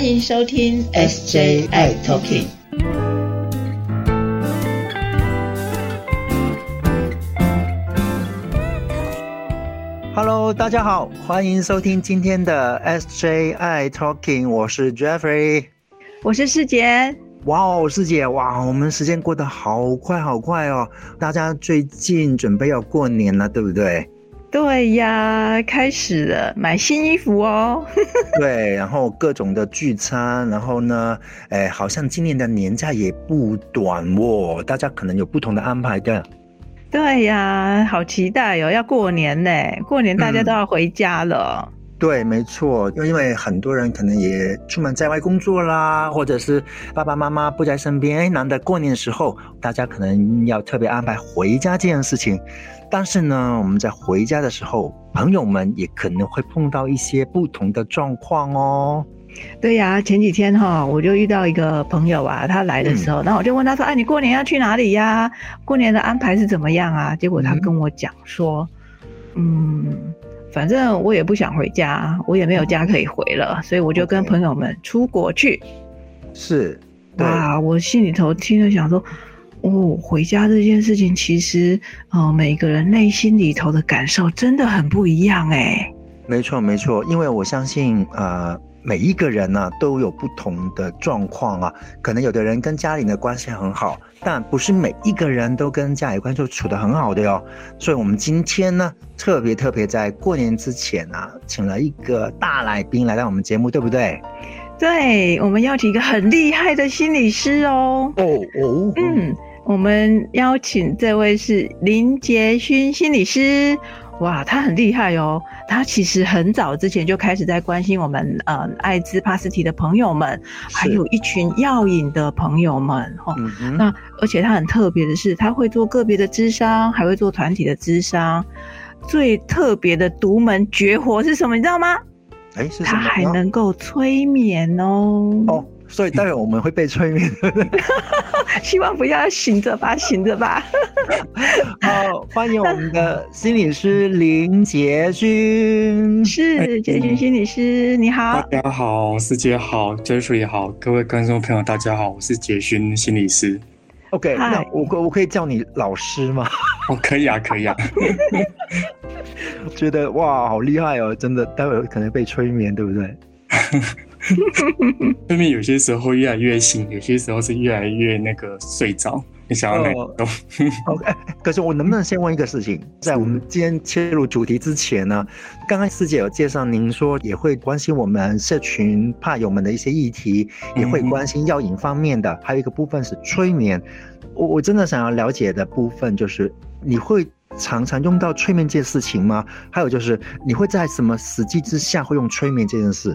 欢迎收听 SJI Talking。Hello，大家好，欢迎收听今天的 SJI Talking，我是 Jeffrey，我是师姐。哇哦，师姐，哇，我们时间过得好快好快哦！大家最近准备要过年了，对不对？对呀，开始了买新衣服哦。对，然后各种的聚餐，然后呢，哎，好像今年的年假也不短哦，大家可能有不同的安排的。对呀，好期待哦，要过年呢，过年大家都要回家了。对，没错，因为很多人可能也出门在外工作啦，或者是爸爸妈妈不在身边，哎，难得过年的时候，大家可能要特别安排回家这件事情。但是呢，我们在回家的时候，朋友们也可能会碰到一些不同的状况哦。对呀，前几天哈，我就遇到一个朋友啊，他来的时候，那我就问他说：“哎，你过年要去哪里呀？过年的安排是怎么样啊？”结果他跟我讲说：“嗯，反正我也不想回家，我也没有家可以回了，所以我就跟朋友们出国去。”是，哇，我心里头听着想说。哦，回家这件事情，其实，呃，每个人内心里头的感受真的很不一样哎。没错，没错，因为我相信，呃，每一个人呢都有不同的状况啊。可能有的人跟家里的关系很好，但不是每一个人都跟家里关系处得很好的哟。所以，我们今天呢，特别特别在过年之前啊，请了一个大来宾来到我们节目，对不对？对，我们邀请一个很厉害的心理师哦。哦哦，嗯。我们邀请这位是林杰勋心理师，哇，他很厉害哦。他其实很早之前就开始在关心我们呃艾滋帕斯提的朋友们，还有一群药瘾的朋友们哦。那而且他很特别的是，他会做个别的智商，还会做团体的智商。最特别的独门绝活是什么？你知道吗？哎，是他还能够催眠哦。哦。所以待会我们会被催眠，希望不要醒着吧，醒着吧。好，欢迎我们的心理师林杰勋，是杰勋心理师，你好。大家好，师姐好，杰叔也好，各位观众朋友大家好，我是杰勋心理师。OK，那我可我可以叫你老师吗？哦，可以啊，可以啊。觉得哇，好厉害哦，真的，待会可能被催眠，对不对？催眠有些时候越来越醒，有些时候是越来越那个睡着。你想要哪种？OK，可是我能不能先问一个事情？在我们今天切入主题之前呢，刚刚师姐有介绍，您说也会关心我们社群怕友们的一些议题，也会关心药瘾方面的，还有一个部分是催眠。我我真的想要了解的部分就是，你会常常用到催眠这件事情吗？还有就是，你会在什么时机之下会用催眠这件事？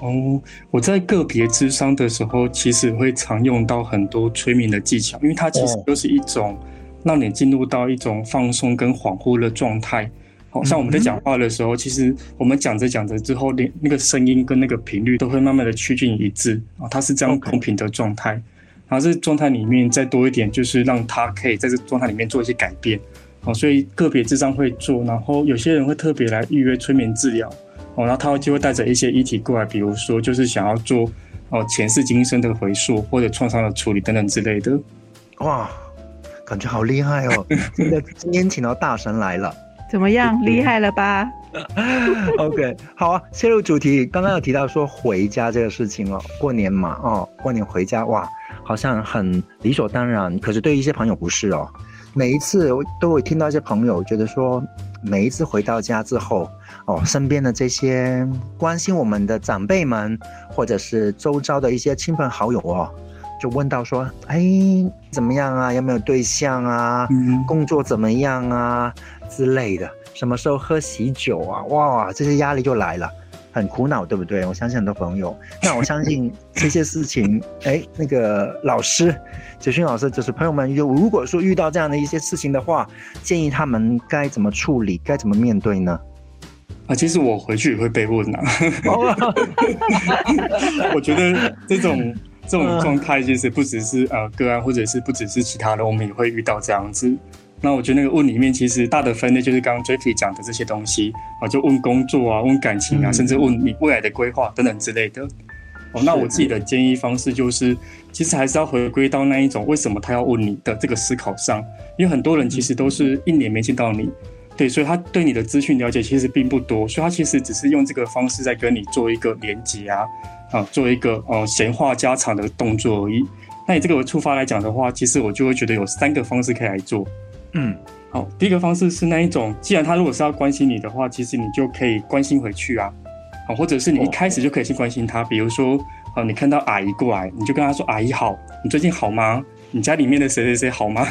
哦，我在个别智商的时候，其实会常用到很多催眠的技巧，因为它其实都是一种让你进入到一种放松跟恍惚的状态。好像我们在讲话的时候，其实我们讲着讲着之后，连那个声音跟那个频率都会慢慢的趋近一致啊，它是这样公平的状态。然后这状态里面再多一点，就是让他可以在这状态里面做一些改变。好，所以个别智商会做，然后有些人会特别来预约催眠治疗。哦，然后他就会带着一些议题过来，比如说就是想要做哦前世今生的回溯或者创伤的处理等等之类的。哇，感觉好厉害哦！真的，今天请到大神来了，怎么样？厉害了吧？OK，好啊，切入主题。刚刚有提到说回家这个事情哦，过年嘛，哦，过年回家哇，好像很理所当然。可是对一些朋友不是哦，每一次我都会听到一些朋友觉得说。每一次回到家之后，哦，身边的这些关心我们的长辈们，或者是周遭的一些亲朋好友哦，就问到说：“哎，怎么样啊？有没有对象啊？嗯工作怎么样啊？之类的，什么时候喝喜酒啊？哇，这些压力就来了。”很苦恼，对不对？我相信很多朋友。那我相信这些事情，哎，那个老师，子勋老师，就是朋友们有如果说遇到这样的一些事情的话，建议他们该怎么处理，该怎么面对呢？啊，其实我回去也会被问啊。我觉得这种 这种状态，其实不只是呃个案，或者是不只是其他的，我们也会遇到这样子。那我觉得那个问里面，其实大的分类就是刚刚 Jeffy 讲的这些东西啊，就问工作啊，问感情啊，甚至问你未来的规划等等之类的。哦，那我自己的建议方式就是，其实还是要回归到那一种为什么他要问你的这个思考上，因为很多人其实都是一年没见到你，对，所以他对你的资讯了解其实并不多，所以他其实只是用这个方式在跟你做一个连接啊，啊，做一个呃闲话家常的动作而已。那你这个出发来讲的话，其实我就会觉得有三个方式可以来做。嗯，好，第一个方式是那一种，既然他如果是要关心你的话，其实你就可以关心回去啊。啊，或者是你一开始就可以去关心他，比如说，呃，你看到阿姨过来，你就跟他说：“阿姨好，你最近好吗？你家里面的谁谁谁好吗？”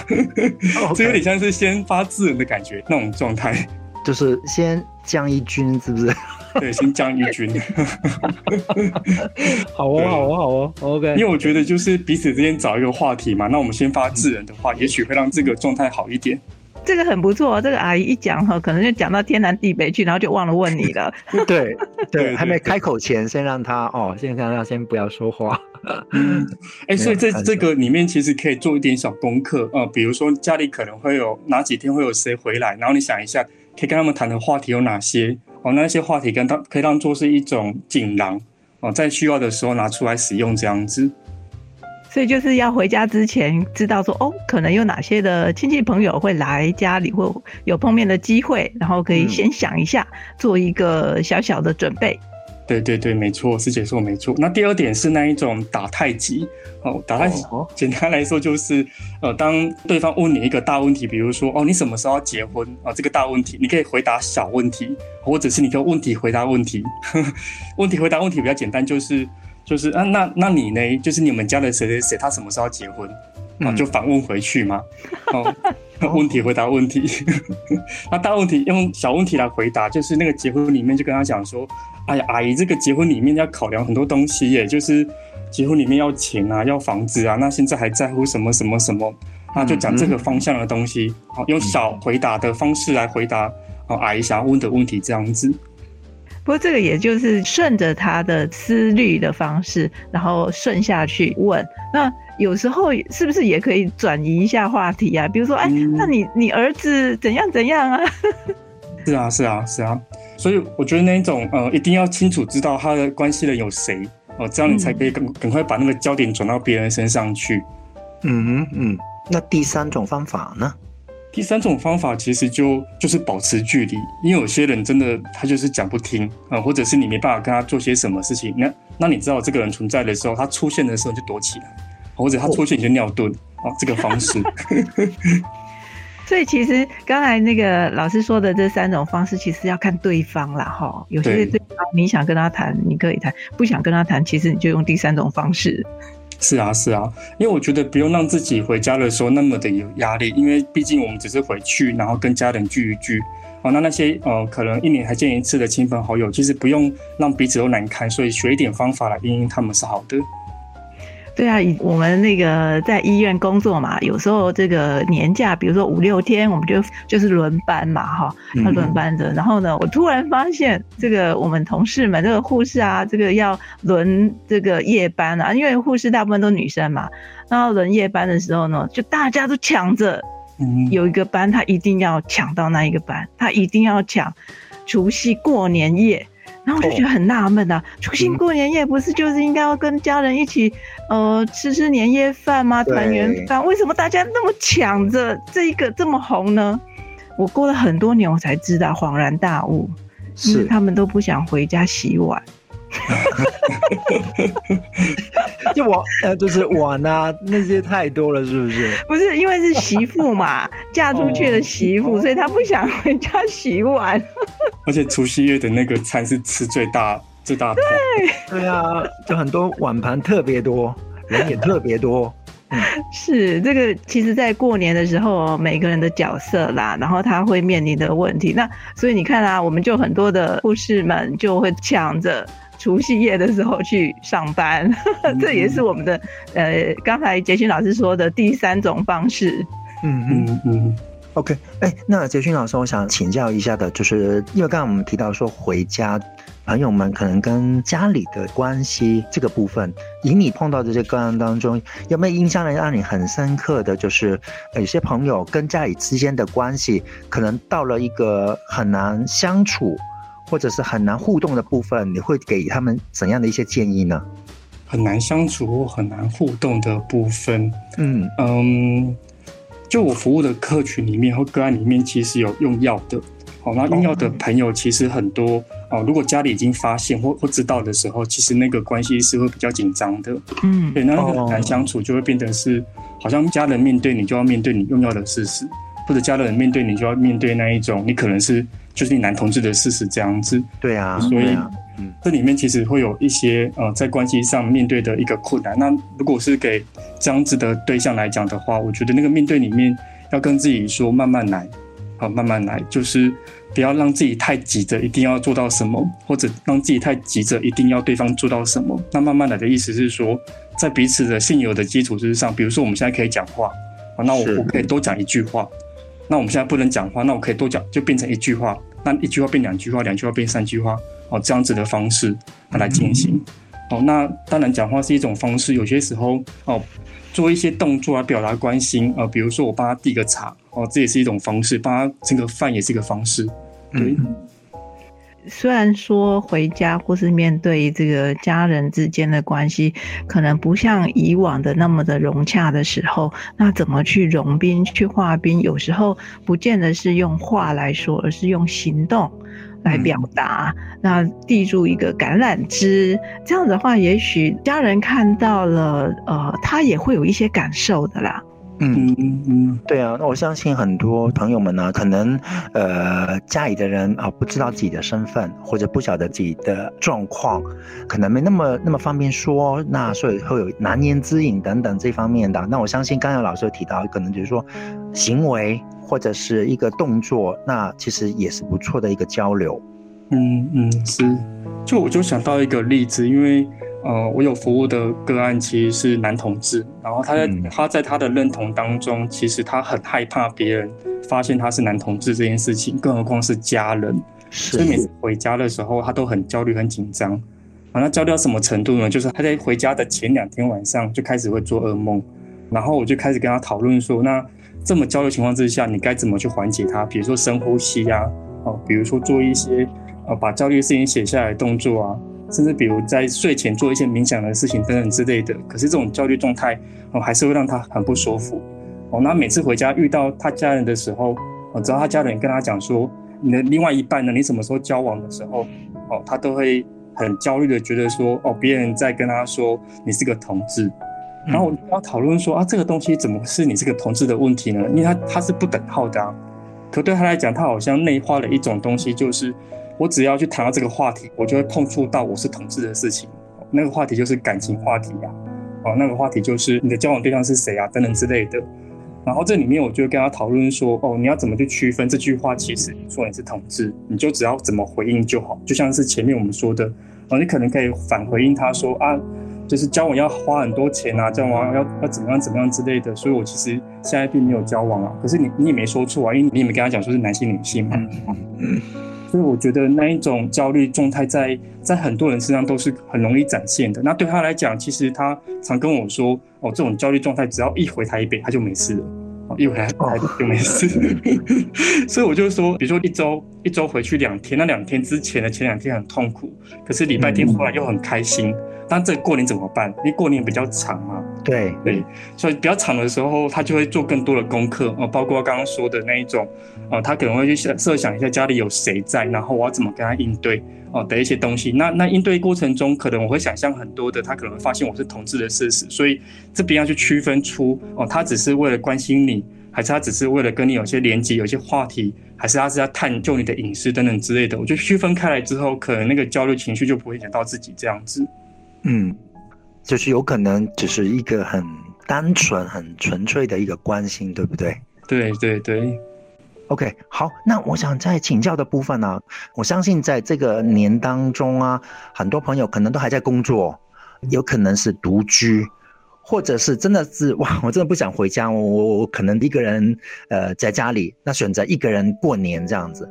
这有点像是先发制人的感觉那种状态，就是先降一军，是不是？对，先降一军。好哦，好哦，好哦，OK。因为我觉得就是彼此之间找一个话题嘛，那我们先发制人的话，也许会让这个状态好一点。这个很不错，这个阿姨一讲哈，可能就讲到天南地北去，然后就忘了问你了。对 对，还没开口前，先让他哦，先让他先不要说话。嗯 哎，所以这这个里面其实可以做一点小功课呃，比如说家里可能会有哪几天会有谁回来，然后你想一下，可以跟他们谈的话题有哪些哦，那些话题跟他可以当做是一种锦囊哦，在需要的时候拿出来使用这样子。所以就是要回家之前知道说哦，可能有哪些的亲戚朋友会来家里，或有碰面的机会，然后可以先想一下，做一个小小的准备。对对对，没错，师姐说没错。那第二点是那一种打太极哦，打太极，简单来说就是呃，当对方问你一个大问题，比如说哦，你什么时候要结婚啊？这个大问题，你可以回答小问题，或者是你可以问题回答问题，问题回答问题比较简单，就是。就是啊，那那你呢？就是你们家的谁谁谁，他什么时候结婚？啊，就反问回去嘛。哦，问题回答问题。那大问题用小问题来回答，就是那个结婚里面就跟他讲说，哎呀，阿姨，这个结婚里面要考量很多东西耶，就是结婚里面要钱啊，要房子啊，那现在还在乎什么什么什么？那就讲这个方向的东西。好，用小回答的方式来回答哦，阿姨想要问的问题这样子。不过这个也就是顺着他的思虑的方式，然后顺下去问。那有时候是不是也可以转移一下话题啊？比如说，哎，那你你儿子怎样怎样啊？是啊，是啊，是啊。所以我觉得那一种呃，一定要清楚知道他的关系人有谁哦，这样你才可以赶赶快把那个焦点转到别人身上去。嗯嗯。那第三种方法呢？第三种方法其实就就是保持距离，因为有些人真的他就是讲不听啊，或者是你没办法跟他做些什么事情，那那你知道这个人存在的时候，他出现的时候就躲起来，或者他出现你就尿遁啊，这个方式。所以其实刚才那个老师说的这三种方式，其实要看对方啦，哈。有些对方你想跟他谈，你可以谈；不想跟他谈，其实你就用第三种方式。是啊，是啊，因为我觉得不用让自己回家的时候那么的有压力，因为毕竟我们只是回去，然后跟家人聚一聚，哦，那那些呃可能一年才见一次的亲朋好友，其实不用让彼此都难堪，所以学一点方法来应应他们是好的。对啊，我们那个在医院工作嘛，有时候这个年假，比如说五六天，我们就就是轮班嘛，哈，要轮班的。然后呢，我突然发现，这个我们同事们，这个护士啊，这个要轮这个夜班啊，因为护士大部分都女生嘛，然后轮夜班的时候呢，就大家都抢着，有一个班他一定要抢到那一个班，他一定要抢除夕过年夜。然后我就觉得很纳闷啊，除夕过年夜不是就是应该要跟家人一起，呃，吃吃年夜饭吗？团圆饭，为什么大家那么抢着这一个这么红呢？我过了很多年，我才知道，恍然大悟，是他们都不想回家洗碗。就我呃，就是碗啊，那些太多了，是不是？不是，因为是媳妇嘛，嫁出去的媳妇，所以她不想回家洗碗。而且除夕夜的那个餐是吃最大最大的。对对啊，就很多碗盘特别多，人也特别多。是这个，其实，在过年的时候，每个人的角色啦，然后他会面临的问题，那所以你看啊，我们就很多的护士们就会抢着。除夕夜的时候去上班，这也是我们的呃，刚才杰勋老师说的第三种方式。嗯嗯嗯，OK，哎，那杰勋老师，我想请教一下的，就是因为刚刚我们提到说回家，朋友们可能跟家里的关系这个部分，以你碰到这些个案当中，有没有印象呢？让你很深刻的就是有些朋友跟家里之间的关系，可能到了一个很难相处。或者是很难互动的部分，你会给他们怎样的一些建议呢？很难相处或很难互动的部分，嗯。嗯，就我服务的客群里面或个案里面，其实有用药的，好，那用药的朋友其实很多哦。如果家里已经发现或或知道的时候，其实那个关系是会比较紧张的，嗯，对，那个很难相处，就会变得是好像家人面对你就要面对你用药的事实，或者家人面对你就要面对那一种你可能是就是你男同志的事实这样子，对啊，所以。这里面其实会有一些呃，在关系上面对的一个困难。那如果是给这样子的对象来讲的话，我觉得那个面对里面要跟自己说慢慢来，好慢慢来，就是不要让自己太急着一定要做到什么，或者让自己太急着一定要对方做到什么。那慢慢来的意思是说，在彼此的现有的基础之上，比如说我们现在可以讲话，啊，那我我可以多讲一句话。那我们现在不能讲话，那我可以多讲，就变成一句话。那一句话变两句话，两句话变三句话。哦，这样子的方式来进行。哦，那当然讲话是一种方式，有些时候哦，做一些动作来表达关心。呃，比如说我帮他递个茶，哦，这也是一种方式；帮他盛个饭也是一个方式。对。虽然说回家或是面对这个家人之间的关系，可能不像以往的那么的融洽的时候，那怎么去融冰、去化冰？有时候不见得是用话来说，而是用行动。来表达，那递入一个橄榄枝，这样的话，也许家人看到了，呃，他也会有一些感受的啦。嗯嗯嗯，对啊，那我相信很多朋友们呢，可能呃家里的人啊不知道自己的身份，或者不晓得自己的状况，可能没那么那么方便说，那所以会有难言之隐等等这方面的。那我相信刚才老师有提到，可能就是说行为。或者是一个动作，那其实也是不错的一个交流。嗯嗯，是。就我就想到一个例子，因为呃，我有服务的个案其实是男同志，然后他在他在他的认同当中，其实他很害怕别人发现他是男同志这件事情，更何况是家人。所以每次回家的时候，他都很焦虑、很紧张。啊，那焦虑到什么程度呢？就是他在回家的前两天晚上就开始会做噩梦，然后我就开始跟他讨论说，那。这么焦虑情况之下，你该怎么去缓解他？比如说深呼吸呀，哦，比如说做一些呃把焦虑的事情写下来动作啊，甚至比如在睡前做一些冥想的事情等等之类的。可是这种焦虑状态哦，还是会让他很不舒服哦。那每次回家遇到他家人的时候，哦，只要他家人跟他讲说你的另外一半呢，你什么时候交往的时候，哦，他都会很焦虑的觉得说，哦，别人在跟他说你是个同志。然后我要讨论说啊，这个东西怎么是你这个同志的问题呢？因为他他是不等号的啊。可对他来讲，他好像内化了一种东西，就是我只要去谈到这个话题，我就会碰触到我是同志的事情。那个话题就是感情话题呀，哦，那个话题就是你的交往对象是谁啊，等等之类的。然后这里面我就跟他讨论说，哦，你要怎么去区分这句话？其实说你是同志，你就只要怎么回应就好。就像是前面我们说的，哦，你可能可以反回应他说啊。就是交往要花很多钱啊，交往要要怎么样怎么样之类的，所以我其实现在并没有交往啊。可是你你也没说错啊，因为你也没跟他讲说是男性女性嘛。嗯，所以我觉得那一种焦虑状态在在很多人身上都是很容易展现的。那对他来讲，其实他常跟我说，哦，这种焦虑状态只要一回台北，他就没事了。哦 一回来台就没事。所以我就说，比如说一周一周回去两天，那两天之前的前两天很痛苦，可是礼拜天回来又很开心。但这过年怎么办？因为过年比较长嘛。对对，所以比较长的时候，他就会做更多的功课哦，包括刚刚说的那一种，哦，他可能会去设设想一下家里有谁在，然后我要怎么跟他应对哦的一些东西。那那应对过程中，可能我会想象很多的，他可能会发现我是同志的事实，所以这边要去区分出哦，他只是为了关心你，还是他只是为了跟你有些连接、有些话题，还是他是要探究你的隐私等等之类的。我觉得区分开来之后，可能那个焦虑情绪就不会影响到自己这样子。嗯，就是有可能只是一个很单纯、很纯粹的一个关心，对不对？对对对。OK，好，那我想在请教的部分呢，我相信在这个年当中啊，很多朋友可能都还在工作，有可能是独居，或者是真的是哇，我真的不想回家，我我我可能一个人呃在家里，那选择一个人过年这样子。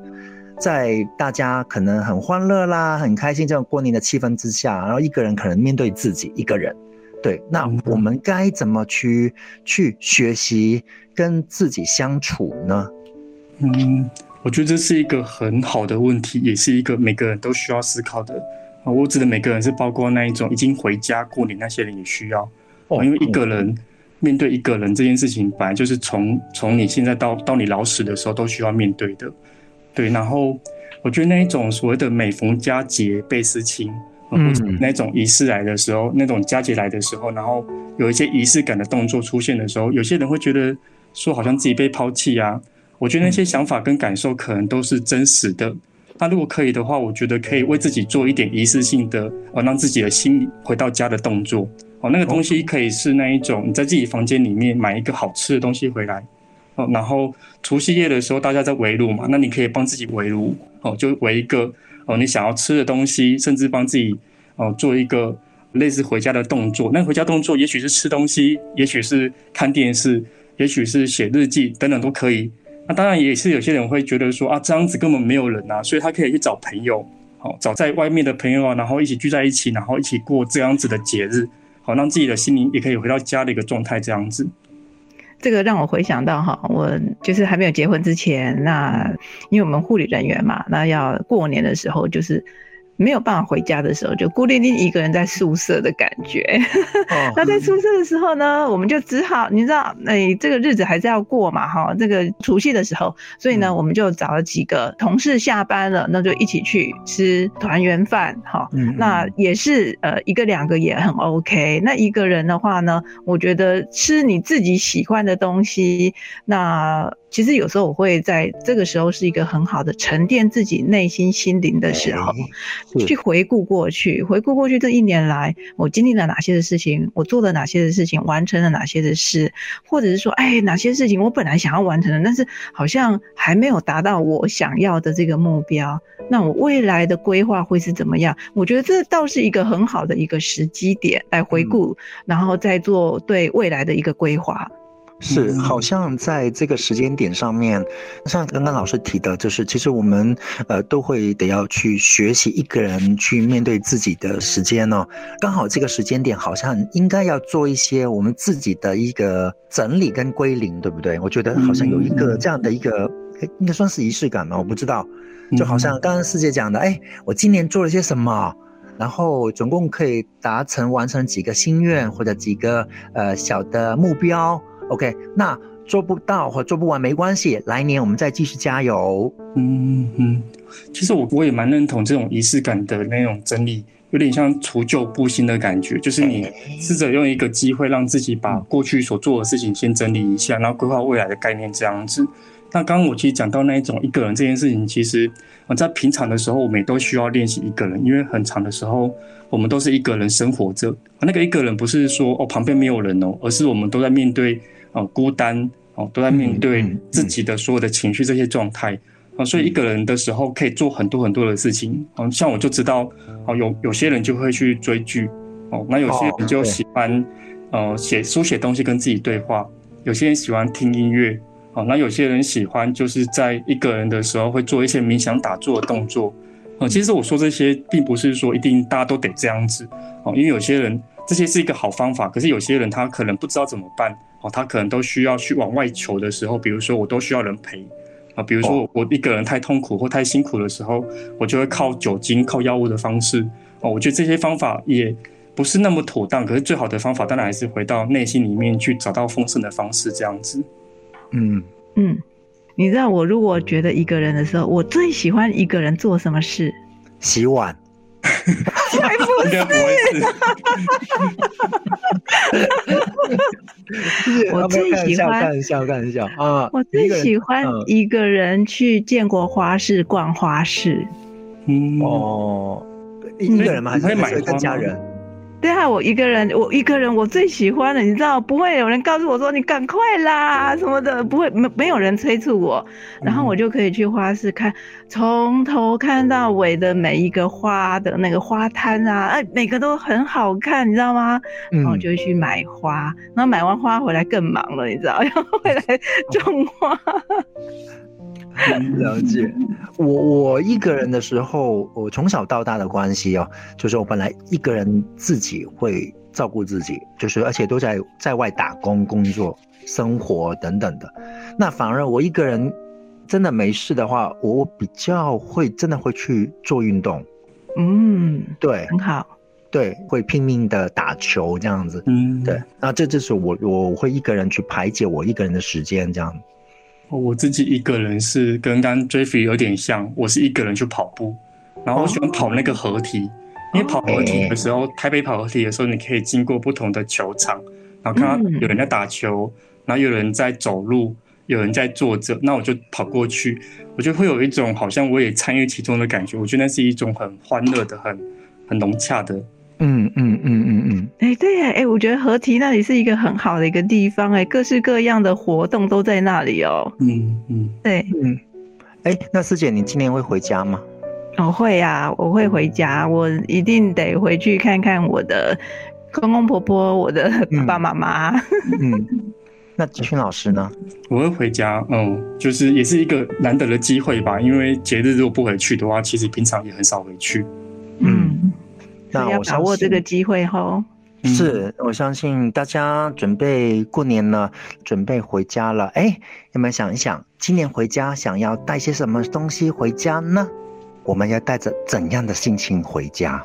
在大家可能很欢乐啦、很开心这种过年的气氛之下，然后一个人可能面对自己一个人，对，那我们该怎么去去学习跟自己相处呢？嗯，我觉得这是一个很好的问题，也是一个每个人都需要思考的。我指的每个人是包括那一种已经回家过年那些人也需要，因为一个人面对一个人这件事情，本来就是从从你现在到到你老死的时候都需要面对的。对，然后我觉得那一种所谓的每逢佳节倍思亲，或者那种仪式来的时候，那种佳节来的时候，然后有一些仪式感的动作出现的时候，有些人会觉得说好像自己被抛弃啊。我觉得那些想法跟感受可能都是真实的。那如果可以的话，我觉得可以为自己做一点仪式性的，哦，让自己的心回到家的动作。哦，那个东西可以是那一种，你在自己房间里面买一个好吃的东西回来。哦，然后除夕夜的时候大家在围炉嘛，那你可以帮自己围炉。哦，就围一个哦你想要吃的东西，甚至帮自己哦做一个类似回家的动作。那回家动作也许是吃东西，也许是看电视，也许是写日记等等都可以。那当然也是有些人会觉得说啊，这样子根本没有人啊，所以他可以去找朋友，好找在外面的朋友啊，然后一起聚在一起，然后一起过这样子的节日，好让自己的心灵也可以回到家的一个状态，这样子。这个让我回想到哈，我就是还没有结婚之前，那因为我们护理人员嘛，那要过年的时候就是。没有办法回家的时候，就孤零零一个人在宿舍的感觉。那在宿舍的时候呢，我们就只好，你知道，哎，这个日子还是要过嘛，哈，这个除夕的时候，所以呢，我们就找了几个同事下班了，那就一起去吃团圆饭，哈。那也是呃一个两个也很 OK。那一个人的话呢，我觉得吃你自己喜欢的东西，那。其实有时候我会在这个时候是一个很好的沉淀自己内心心灵的时候，去回顾过去，回顾过去这一年来我经历了哪些的事情，我做了哪些的事情，完成了哪些的事，或者是说，哎，哪些事情我本来想要完成的，但是好像还没有达到我想要的这个目标，那我未来的规划会是怎么样？我觉得这倒是一个很好的一个时机点来回顾，然后再做对未来的一个规划。是，好像在这个时间点上面，像刚刚老师提的，就是其实我们呃都会得要去学习一个人去面对自己的时间哦。刚好这个时间点，好像应该要做一些我们自己的一个整理跟归零，对不对？我觉得好像有一个这样的一个，应该算是仪式感嘛，我不知道。就好像刚刚师姐讲的，哎，我今年做了些什么，然后总共可以达成完成几个心愿或者几个呃小的目标。OK，那做不到或做不完没关系，来年我们再继续加油。嗯嗯，其实我我也蛮认同这种仪式感的那种整理，有点像除旧布新的感觉，就是你试着用一个机会让自己把过去所做的事情先整理一下，然后规划未来的概念这样子。那刚刚我其实讲到那一种一个人这件事情，其实我在平常的时候我们也都需要练习一个人，因为很长的时候我们都是一个人生活着。那个一个人不是说哦旁边没有人哦，而是我们都在面对。哦，孤单哦，都在面对自己的所有的情绪这些状态啊，所以一个人的时候可以做很多很多的事情嗯。像我就知道哦，有有些人就会去追剧哦，那有些人就喜欢呃写书写东西跟自己对话，有些人喜欢听音乐哦，那有些人喜欢就是在一个人的时候会做一些冥想打坐的动作啊。其实我说这些并不是说一定大家都得这样子哦，因为有些人这些是一个好方法，可是有些人他可能不知道怎么办。他可能都需要去往外求的时候，比如说我都需要人陪啊，比如说我一个人太痛苦或太辛苦的时候，我就会靠酒精、靠药物的方式哦。我觉得这些方法也不是那么妥当，可是最好的方法当然还是回到内心里面去找到丰盛的方式，这样子。嗯嗯，你知道我如果觉得一个人的时候，我最喜欢一个人做什么事？洗碗。才不是！我最喜欢看笑看笑啊！我最喜欢一个人去见过花市逛花市。嗯哦，一个人吗？还是买跟家人？对啊，我一个人，我一个人，我最喜欢的，你知道，不会有人告诉我说你赶快啦什么的，不会没没有人催促我，然后我就可以去花市看，从头看到尾的每一个花的那个花摊啊，哎，每个都很好看，你知道吗？然后就去买花，然后买完花回来更忙了，你知道，要 回来种花。了解，我我一个人的时候，我从小到大的关系哦，就是我本来一个人自己会照顾自己，就是而且都在在外打工、工作、生活等等的。那反而我一个人真的没事的话，我比较会真的会去做运动，嗯，对，很好。对，会拼命的打球这样子。嗯，对。那这就是我，我会一个人去排解我一个人的时间这样。我自己一个人是跟刚 Jeffy 有点像，我是一个人去跑步，然后我喜欢跑那个合体，因为跑合体的时候，台北跑合体的时候，你可以经过不同的球场，然后看到有人在打球，然后有人在走路，有人在坐着，那我就跑过去，我就会有一种好像我也参与其中的感觉。我觉得那是一种很欢乐的、很很融洽的。嗯嗯嗯嗯嗯，哎对呀，哎，我觉得合体那里是一个很好的一个地方，哎，各式各样的活动都在那里哦。嗯嗯，对，嗯，哎，那师姐，你今年会回家吗？我会呀，我会回家，我一定得回去看看我的公公婆婆，我的爸爸妈妈。嗯，那吉勋老师呢？我会回家，嗯，就是也是一个难得的机会吧，因为节日如果不回去的话，其实平常也很少回去。嗯。那要把握这个机会哈，是我相信大家准备过年了，准备回家了。哎，有没有想一想，今年回家想要带些什么东西回家呢？我们要带着怎样的心情回家？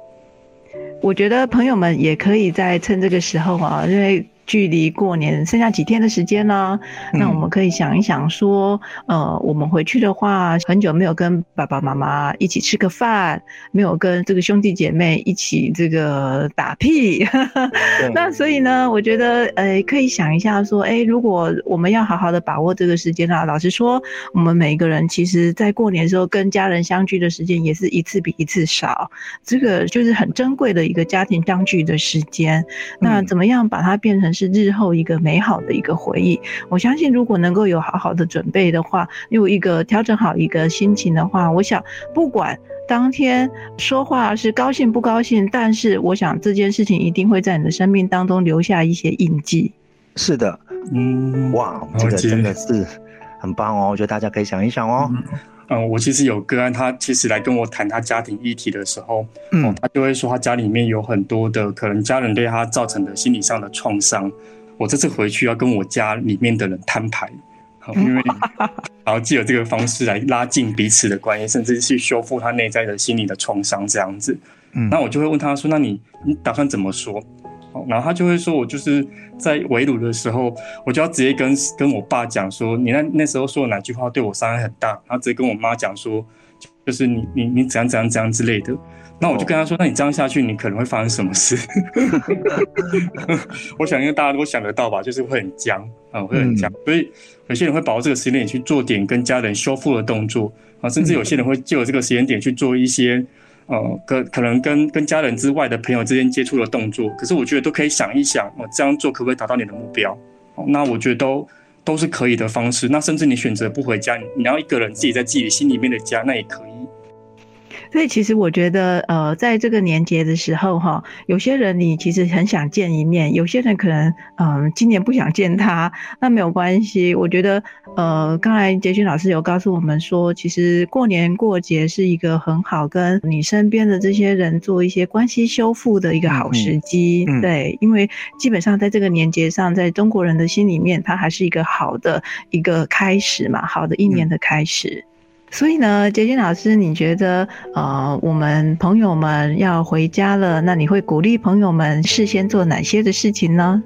我觉得朋友们也可以在趁这个时候啊，因为。距离过年剩下几天的时间呢？那我们可以想一想，说，呃，我们回去的话，很久没有跟爸爸妈妈一起吃个饭，没有跟这个兄弟姐妹一起这个打屁。那所以呢，我觉得，呃，可以想一下，说，哎，如果我们要好好的把握这个时间啊，老实说，我们每一个人其实，在过年的时候跟家人相聚的时间也是一次比一次少，这个就是很珍贵的一个家庭相聚的时间。那怎么样把它变成？是日后一个美好的一个回忆。我相信，如果能够有好好的准备的话，有一个调整好一个心情的话，我想不管当天说话是高兴不高兴，但是我想这件事情一定会在你的生命当中留下一些印记。是的，嗯，哇，这个真的是很棒哦！我觉得大家可以想一想哦。嗯，我其实有个案，他其实来跟我谈他家庭议题的时候，嗯，他就会说他家里面有很多的可能家人对他造成的心理上的创伤。我这次回去要跟我家里面的人摊牌，好，因为然后借由这个方式来拉近彼此的关系，甚至去修复他内在的心理的创伤这样子。嗯，那我就会问他说：“那你你打算怎么说？”然后他就会说：“我就是在围炉的时候，我就要直接跟跟我爸讲说，你那那时候说的哪句话对我伤害很大。然后直接跟我妈讲说，就是你你你怎样怎样怎样之类的。那我就跟他说，那你这样下去，你可能会发生什么事？我想，因为大家都想得到吧，就是会很僵啊，会很僵。所以有些人会把握这个时间点去做点跟家人修复的动作啊，甚至有些人会借由这个时间点去做一些。”呃，可可能跟跟家人之外的朋友之间接触的动作，可是我觉得都可以想一想，我这样做可不可以达到你的目标？哦那我觉得都都是可以的方式。那甚至你选择不回家，你要一个人自己在自己心里面的家，那也可以。所以其实我觉得，呃，在这个年节的时候，哈，有些人你其实很想见一面，有些人可能，嗯，今年不想见他，那没有关系。我觉得，呃，刚才杰勋老师有告诉我们说，其实过年过节是一个很好跟你身边的这些人做一些关系修复的一个好时机。对，因为基本上在这个年节上，在中国人的心里面，它还是一个好的一个开始嘛，好的一年的开始。所以呢，杰金老师，你觉得呃，我们朋友们要回家了，那你会鼓励朋友们事先做哪些的事情呢？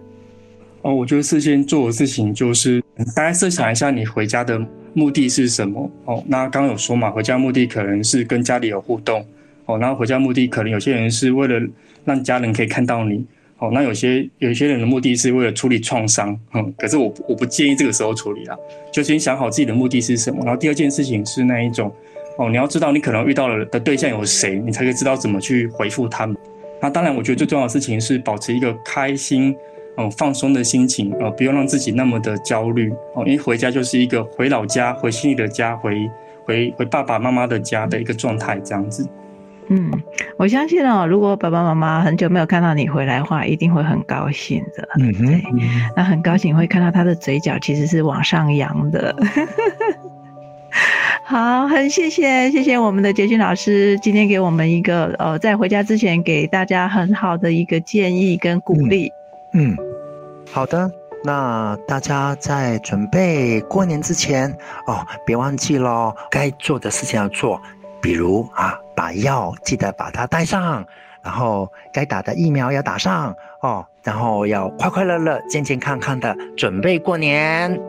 哦，我觉得事先做的事情就是，大家设想一下，你回家的目的是什么？哦，那刚刚有说嘛，回家目的可能是跟家里有互动，哦，然后回家目的可能有些人是为了让家人可以看到你。哦，那有些有些人的目的是为了处理创伤，嗯，可是我我不建议这个时候处理啦，就先想好自己的目的是什么。然后第二件事情是那一种，哦，你要知道你可能遇到了的对象有谁，你才可以知道怎么去回复他们。那当然，我觉得最重要的事情是保持一个开心、嗯放松的心情，呃，不用让自己那么的焦虑。哦，因为回家就是一个回老家、回心里的家、回回回爸爸妈妈的家的一个状态，这样子。嗯，我相信哦，如果爸爸妈妈很久没有看到你回来的话，一定会很高兴的。嗯哼，那很高兴会看到他的嘴角其实是往上扬的。好，很谢谢谢谢我们的杰勋老师今天给我们一个呃，在回家之前给大家很好的一个建议跟鼓励。嗯，好的，那大家在准备过年之前哦，别忘记喽，该做的事情要做。比如啊，把药记得把它带上，然后该打的疫苗要打上哦，然后要快快乐乐、健健康康的准备过年。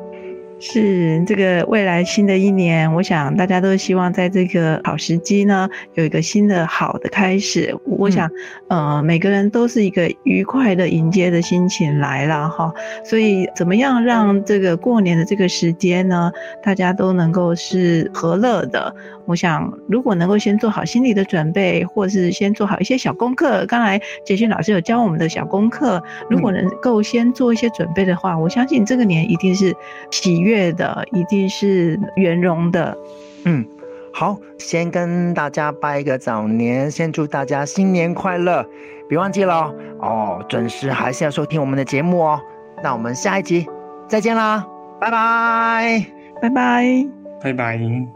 是这个未来新的一年，我想大家都希望在这个好时机呢，有一个新的好的开始。我想，呃，每个人都是一个愉快的迎接的心情来了哈。所以，怎么样让这个过年的这个时间呢，大家都能够是和乐的？我想，如果能够先做好心理的准备，或是先做好一些小功课，刚才杰勋老师有教我们的小功课，如果能够先做一些准备的话，我相信这个年一定是喜悦的，一定是圆融的。嗯，好，先跟大家拜一个早年，先祝大家新年快乐，别忘记了哦，准时还是要收听我们的节目哦。那我们下一集再见啦，拜拜，拜拜，拜拜。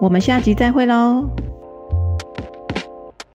我们下集再会喽。